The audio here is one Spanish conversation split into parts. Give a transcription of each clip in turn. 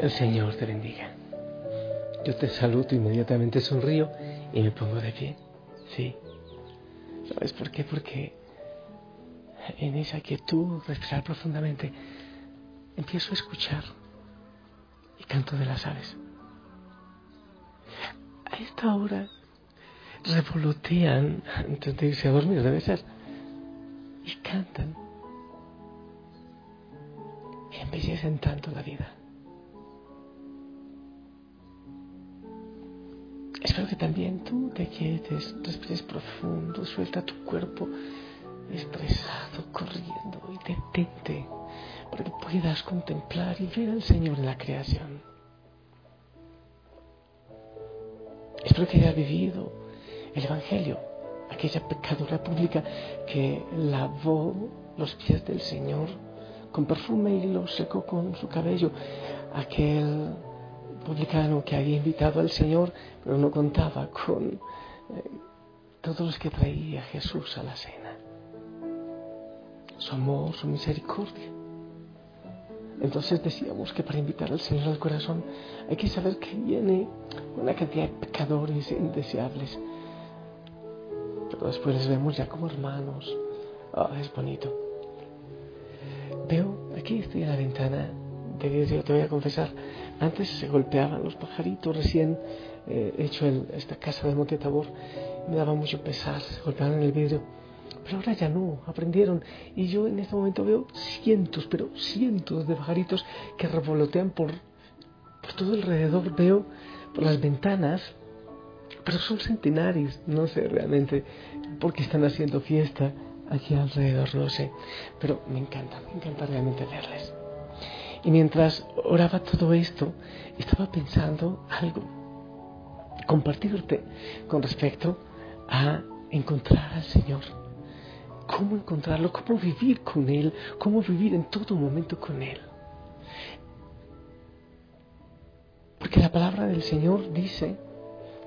el Señor te bendiga. Yo te saludo, inmediatamente sonrío y me pongo de pie. Sí. ¿Sabes por qué? Porque en esa quietud, respirar profundamente, empiezo a escuchar el canto de las aves. A esta hora revolotean antes de irse a dormir, debe ser, y cantan y embellecen tanto la vida. Espero que también tú te quietes, respires profundo, suelta tu cuerpo estresado, corriendo y detente para que puedas contemplar y ver al Señor en la creación. Espero que hayas vivido el Evangelio, aquella pecadora pública que lavó los pies del Señor con perfume y lo secó con su cabello, aquel publicano que había invitado al Señor, pero no contaba con eh, todos los que traía Jesús a la cena. Su amor, su misericordia. Entonces decíamos que para invitar al Señor al corazón hay que saber que viene una cantidad de pecadores indeseables. Pero después les vemos ya como hermanos. Ah, es bonito. Veo, aquí estoy en la ventana de Dios, te voy a confesar, antes se golpeaban los pajaritos, recién eh, hecho esta casa de Monte Tabor, me daba mucho pesar, se golpeaban en el vidrio. Pero ahora ya no, aprendieron. Y yo en este momento veo cientos, pero cientos de pajaritos que revolotean por, por todo alrededor. Veo por las ventanas, pero son centenares, no sé realmente por qué están haciendo fiesta aquí alrededor, no sé. Pero me encanta, me encanta realmente verles. Y mientras oraba todo esto, estaba pensando algo, compartirte con respecto a encontrar al Señor. Cómo encontrarlo, cómo vivir con Él, cómo vivir en todo momento con Él. Porque la palabra del Señor dice,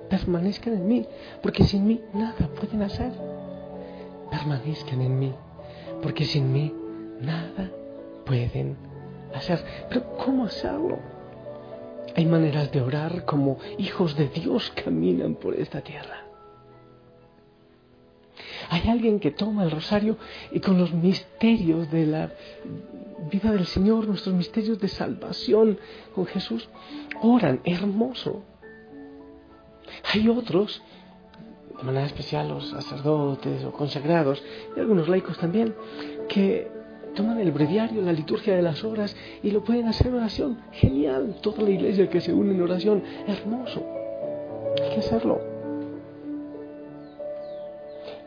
permanezcan en mí, porque sin mí nada pueden hacer. Permanezcan en mí, porque sin mí nada pueden hacer hacer. Pero ¿cómo hacerlo? Hay maneras de orar como hijos de Dios caminan por esta tierra. Hay alguien que toma el rosario y con los misterios de la vida del Señor, nuestros misterios de salvación con Jesús, oran hermoso. Hay otros, de manera especial los sacerdotes o consagrados, y algunos laicos también, que toman el breviario, la liturgia de las horas y lo pueden hacer oración. Genial, toda la iglesia que se une en oración, hermoso. Hay que hacerlo.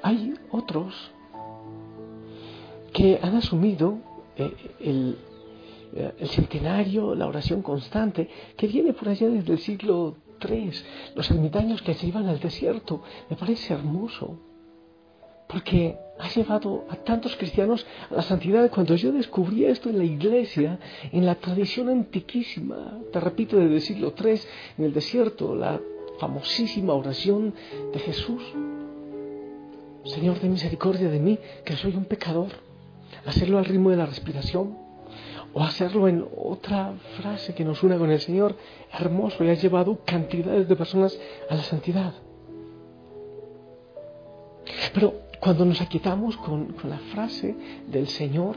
Hay otros que han asumido eh, el, eh, el centenario, la oración constante, que viene por allá desde el siglo III, los ermitaños que se iban al desierto. Me parece hermoso porque ha llevado a tantos cristianos a la santidad. Cuando yo descubrí esto en la iglesia, en la tradición antiquísima, te repito, desde el siglo III, en el desierto, la famosísima oración de Jesús, Señor de misericordia de mí, que soy un pecador, hacerlo al ritmo de la respiración, o hacerlo en otra frase que nos una con el Señor, hermoso, y ha llevado cantidades de personas a la santidad. Pero cuando nos aquietamos con, la frase del Señor,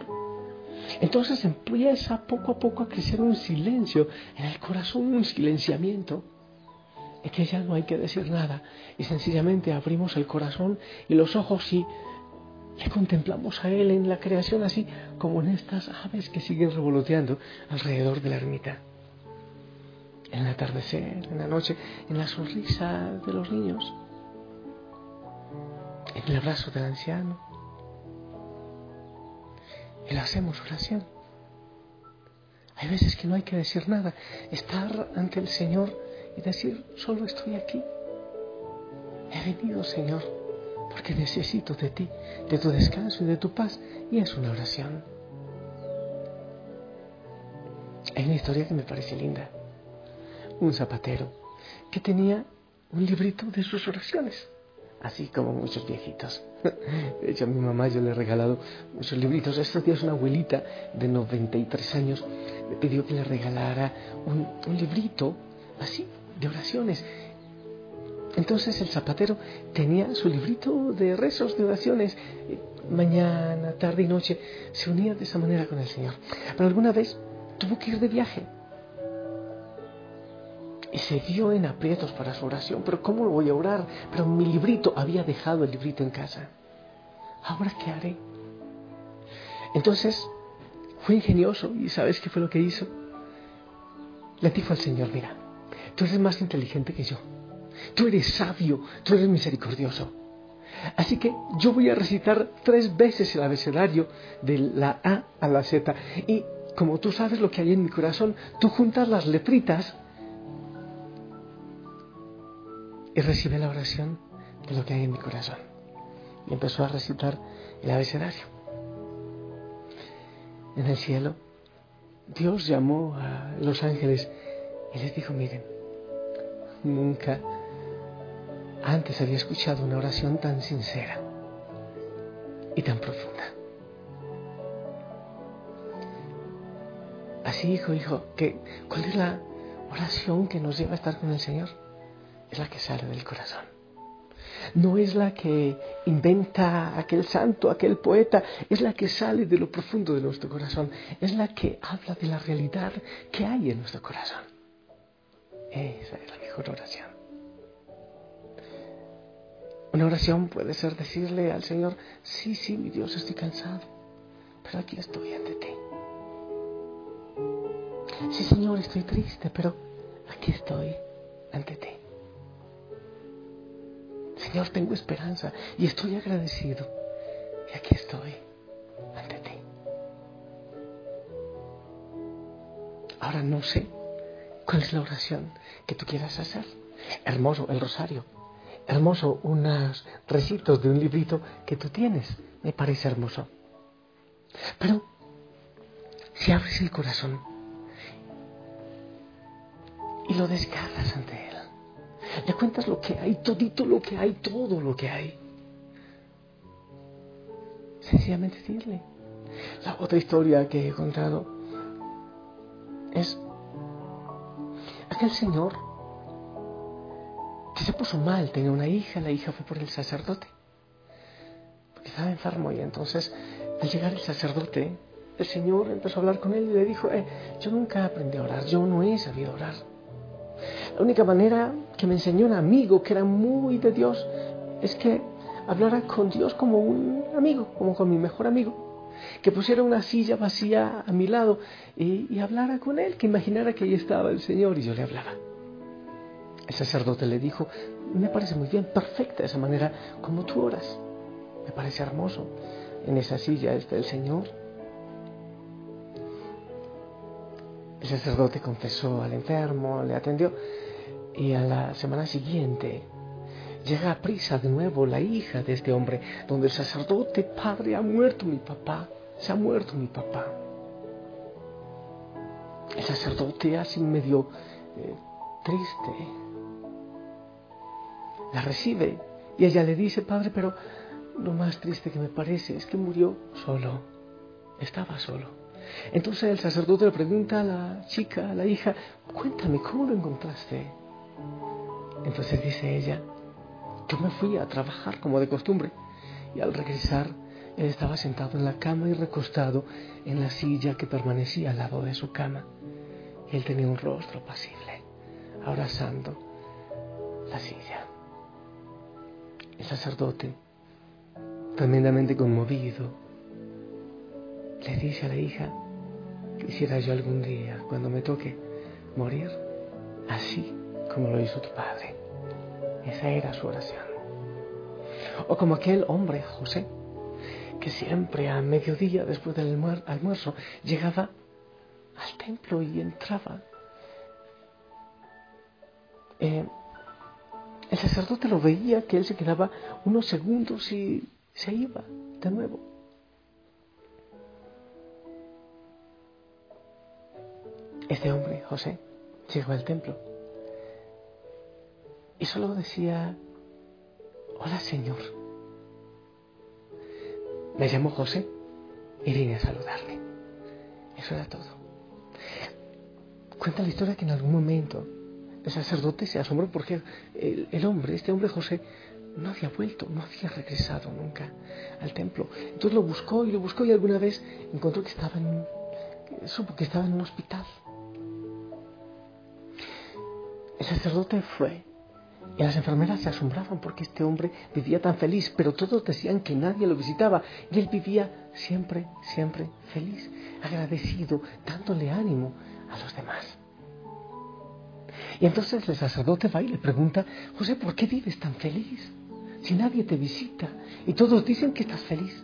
entonces empieza poco a poco a crecer un silencio en el corazón, un silenciamiento. Es que ya no hay que decir nada y sencillamente abrimos el corazón y los ojos y le contemplamos a Él en la creación así como en estas aves que siguen revoloteando alrededor de la ermita. En el atardecer, en la noche, en la sonrisa de los niños el abrazo del anciano. Y lo hacemos oración. Hay veces que no hay que decir nada, estar ante el Señor y decir, solo estoy aquí. He venido, Señor, porque necesito de ti, de tu descanso y de tu paz. Y es una oración. Hay una historia que me parece linda. Un zapatero que tenía un librito de sus oraciones así como muchos viejitos. De hecho, a mi mamá yo le he regalado muchos libritos. Estos días una abuelita de 93 años le pidió que le regalara un, un librito así de oraciones. Entonces el zapatero tenía su librito de rezos, de oraciones, mañana, tarde y noche, se unía de esa manera con el Señor. Pero alguna vez tuvo que ir de viaje y se vio en aprietos para su oración. Pero ¿cómo lo voy a orar? Pero mi librito, había dejado el librito en casa. ¿Ahora qué haré? Entonces fue ingenioso y ¿sabes qué fue lo que hizo? Le dijo al Señor, mira, tú eres más inteligente que yo. Tú eres sabio, tú eres misericordioso. Así que yo voy a recitar tres veces el abecedario de la A a la Z. Y como tú sabes lo que hay en mi corazón, tú juntas las letritas y recibe la oración de lo que hay en mi corazón. Y empezó a recitar el abecedario. En el cielo, Dios llamó a los ángeles y les dijo, miren, nunca antes había escuchado una oración tan sincera y tan profunda. Así, hijo, hijo, que, ¿cuál es la oración que nos lleva a estar con el Señor? Es la que sale del corazón. No es la que inventa aquel santo, aquel poeta, es la que sale de lo profundo de nuestro corazón, es la que habla de la realidad que hay en nuestro corazón. Esa es la mejor oración. Una oración puede ser decirle al Señor, sí, sí, mi Dios, estoy cansado, pero aquí estoy ante ti. Sí, Señor, estoy triste, pero aquí estoy ante ti. Señor, tengo esperanza y estoy agradecido. Y aquí estoy ante ti. Ahora no sé cuál es la oración que tú quieras hacer. Hermoso el rosario hermoso unos recitos de un librito que tú tienes. Me parece hermoso. Pero si abres el corazón y lo descargas ante Él, le cuentas lo que hay, todito lo que hay, todo lo que hay. Sencillamente decirle. La otra historia que he contado es aquel señor se puso mal, tenía una hija, la hija fue por el sacerdote, porque estaba enfermo y entonces al llegar el sacerdote, el Señor empezó a hablar con él y le dijo, eh, yo nunca aprendí a orar, yo no he sabido orar. La única manera que me enseñó un amigo que era muy de Dios es que hablara con Dios como un amigo, como con mi mejor amigo. Que pusiera una silla vacía a mi lado y, hablara con él, que imaginara que ahí estaba el Señor y yo le hablaba. El sacerdote le dijo, me parece muy bien, perfecta esa manera como tú oras. Me parece hermoso. En esa silla está el Señor. El sacerdote confesó al enfermo, le atendió y a la semana siguiente llega a prisa de nuevo la hija de este hombre, donde el sacerdote, padre, ha muerto mi papá, se ha muerto mi papá. El sacerdote así medio eh, triste, la recibe y ella le dice, Padre, pero lo más triste que me parece es que murió solo, estaba solo. Entonces el sacerdote le pregunta a la chica, a la hija, cuéntame, ¿cómo lo encontraste? Entonces dice ella, yo me fui a trabajar como de costumbre y al regresar él estaba sentado en la cama y recostado en la silla que permanecía al lado de su cama. Él tenía un rostro pasible, abrazando la silla. El sacerdote, tremendamente conmovido, le dice a la hija, quisiera yo algún día, cuando me toque, morir así como lo hizo tu padre. Esa era su oración. O como aquel hombre, José, que siempre a mediodía, después del almuerzo, llegaba al templo y entraba. Eh, el sacerdote lo veía que él se quedaba unos segundos y se iba de nuevo. Este hombre, José, llegó al templo y solo decía, hola Señor. Me llamo José y vine a saludarle. Eso era todo. Cuenta la historia que en algún momento el sacerdote se asombró porque el, hombre, este hombre José, no había vuelto, no había regresado nunca al templo. Entonces lo buscó y lo buscó y alguna vez encontró que estaba en, supo que estaba en un hospital. El sacerdote fue y las enfermeras se asombraban porque este hombre vivía tan feliz, pero todos decían que nadie lo visitaba y él vivía siempre, siempre feliz, agradecido, dándole ánimo a los demás. Y entonces el sacerdote va y le pregunta, José, ¿por qué vives tan feliz? Si nadie te visita y todos dicen que estás feliz.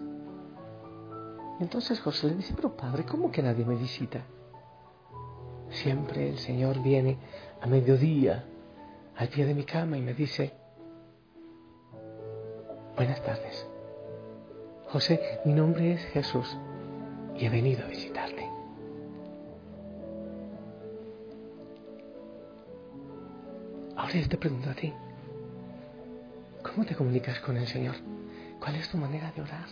Y entonces José le dice, pero padre, ¿cómo que nadie me visita? Siempre el Señor viene a mediodía al pie de mi cama y me dice, buenas tardes. José, mi nombre es Jesús y he venido a visitarte. Ahora yo te pregunto a ti, ¿cómo te comunicas con el Señor? ¿Cuál es tu manera de orar?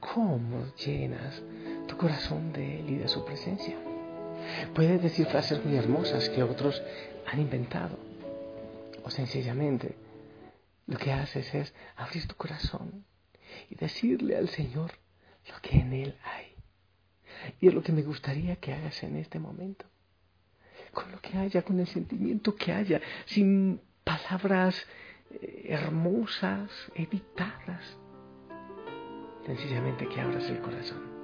¿Cómo llenas tu corazón de Él y de su presencia? Puedes decir frases muy hermosas que otros han inventado. O sencillamente lo que haces es abrir tu corazón y decirle al Señor lo que en Él hay. Y es lo que me gustaría que hagas en este momento. Con lo que haya, con el sentimiento que haya, sin palabras eh, hermosas, editadas. Sencillamente que abras el corazón.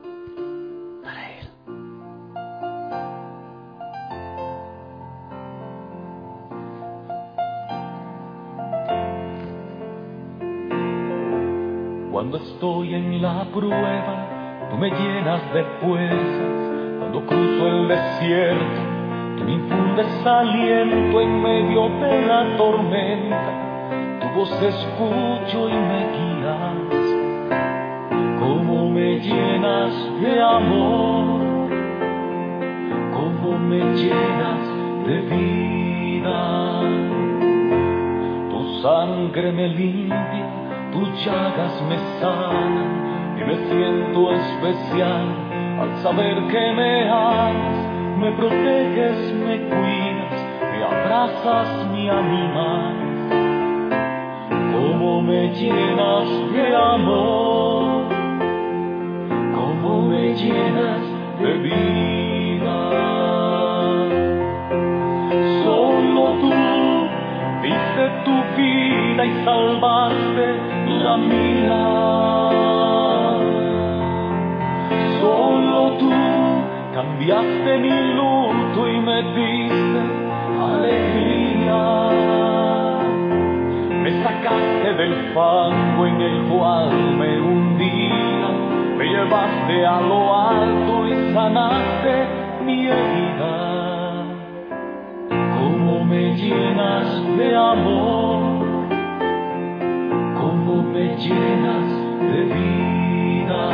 Cuando estoy en la prueba, tú me llenas de fuerzas. Cuando cruzo el desierto, tú me infundes aliento en medio de la tormenta. Tu voz escucho y me guías. Cómo me llenas de amor, cómo me llenas de vida. Tu sangre me limpia tus llagas me sanan y me siento especial al saber que me amas, me proteges, me cuidas, me abrazas, me animas. Cómo me llenas de amor, cómo me llenas de vida. Y salvaste la mía. Solo tú cambiaste mi luto y me diste alegría. Me sacaste del fango en el cual me hundía, me llevaste a lo alto y sanaste mi herida. Cómo me llenas de amor me llenas de vida.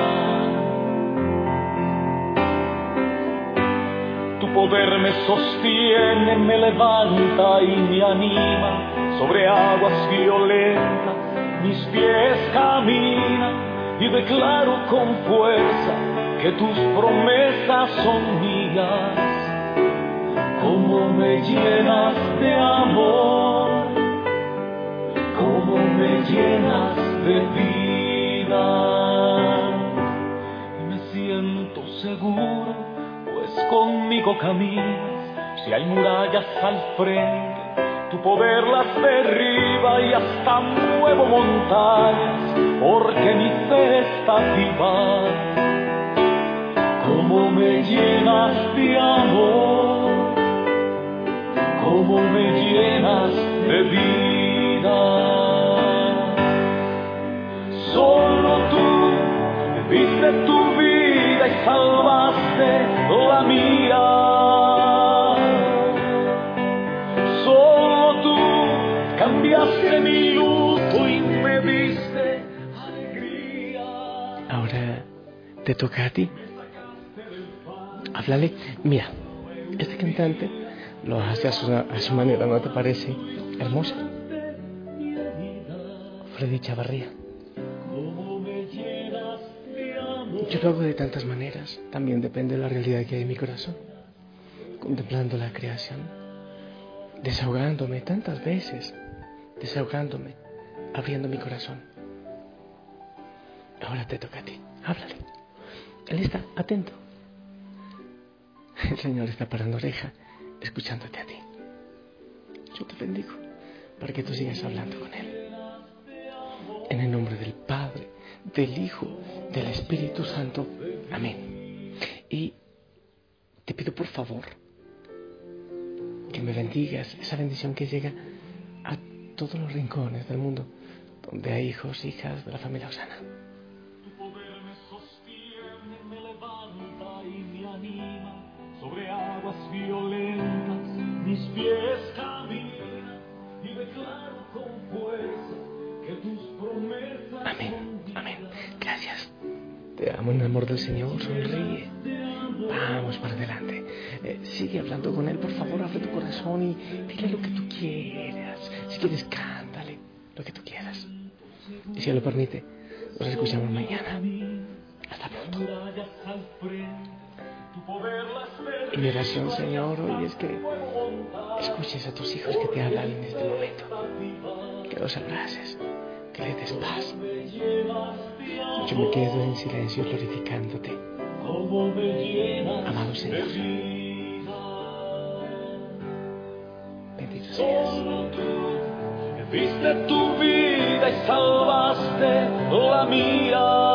Tu poder me sostiene, me levanta y me anima sobre aguas violentas. Mis pies caminan y declaro con fuerza que tus promesas son mías. Como me llenas de amor, me llenas de vida. Y me siento seguro, pues conmigo caminas. Si hay murallas al frente, tu poder las derriba y hasta muevo montañas, porque mi fe está viva. Como me llenas de amor, como me llenas de vida. Solo tú viste tu vida y salvaste la mía. Solo tú cambiaste mi luto y me diste alegría. Ahora te toca a ti. Háblale. Mira, este cantante lo hace a su, a su manera, ¿no te parece hermosa? Freddy Chavarría. Yo lo hago de tantas maneras, también depende de la realidad que hay en mi corazón. contemplando la creación, desahogándome tantas veces, desahogándome, abriendo mi corazón. Ahora te toca a ti, háblale. Él está atento. El Señor está parando oreja, escuchándote a ti. Yo te bendigo para que tú sigas hablando con Él. En el nombre del Padre, del Hijo, del Espíritu Santo. Amén. Y te pido por favor que me bendigas esa bendición que llega a todos los rincones del mundo donde hay hijos, hijas de la familia Osana. Amo en el amor del Señor, sonríe. Vamos para adelante. Eh, sigue hablando con Él, por favor, abre tu corazón y dile lo que tú quieras. Si quieres, cántale lo que tú quieras. Y si Él lo permite, nos escuchamos mañana. Hasta pronto. Y mi oración, Señor, hoy es que escuches a tus hijos que te hablan en este momento. Que los abraces, que les des paz. Yo me quedo en silencio glorificándote. como me llenas Amado Señor, bendito seas. Solo tú que diste tu vida y salvaste la mía.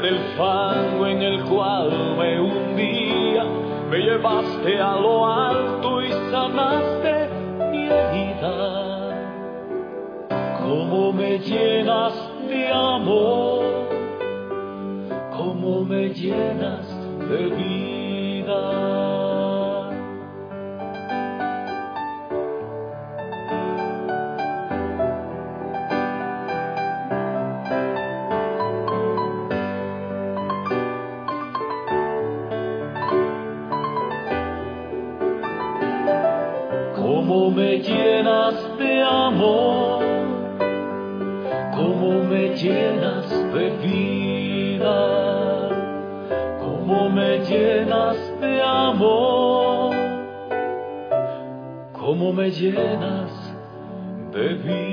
Sacaste del fango en el cual me hundía, me llevaste a lo alto y sanaste mi herida. Cómo me llenas de amor, cómo me llenas de vida. Cómo me llenas de amor, cómo me llenas de vida, cómo me llenas de amor, cómo me llenas de vida.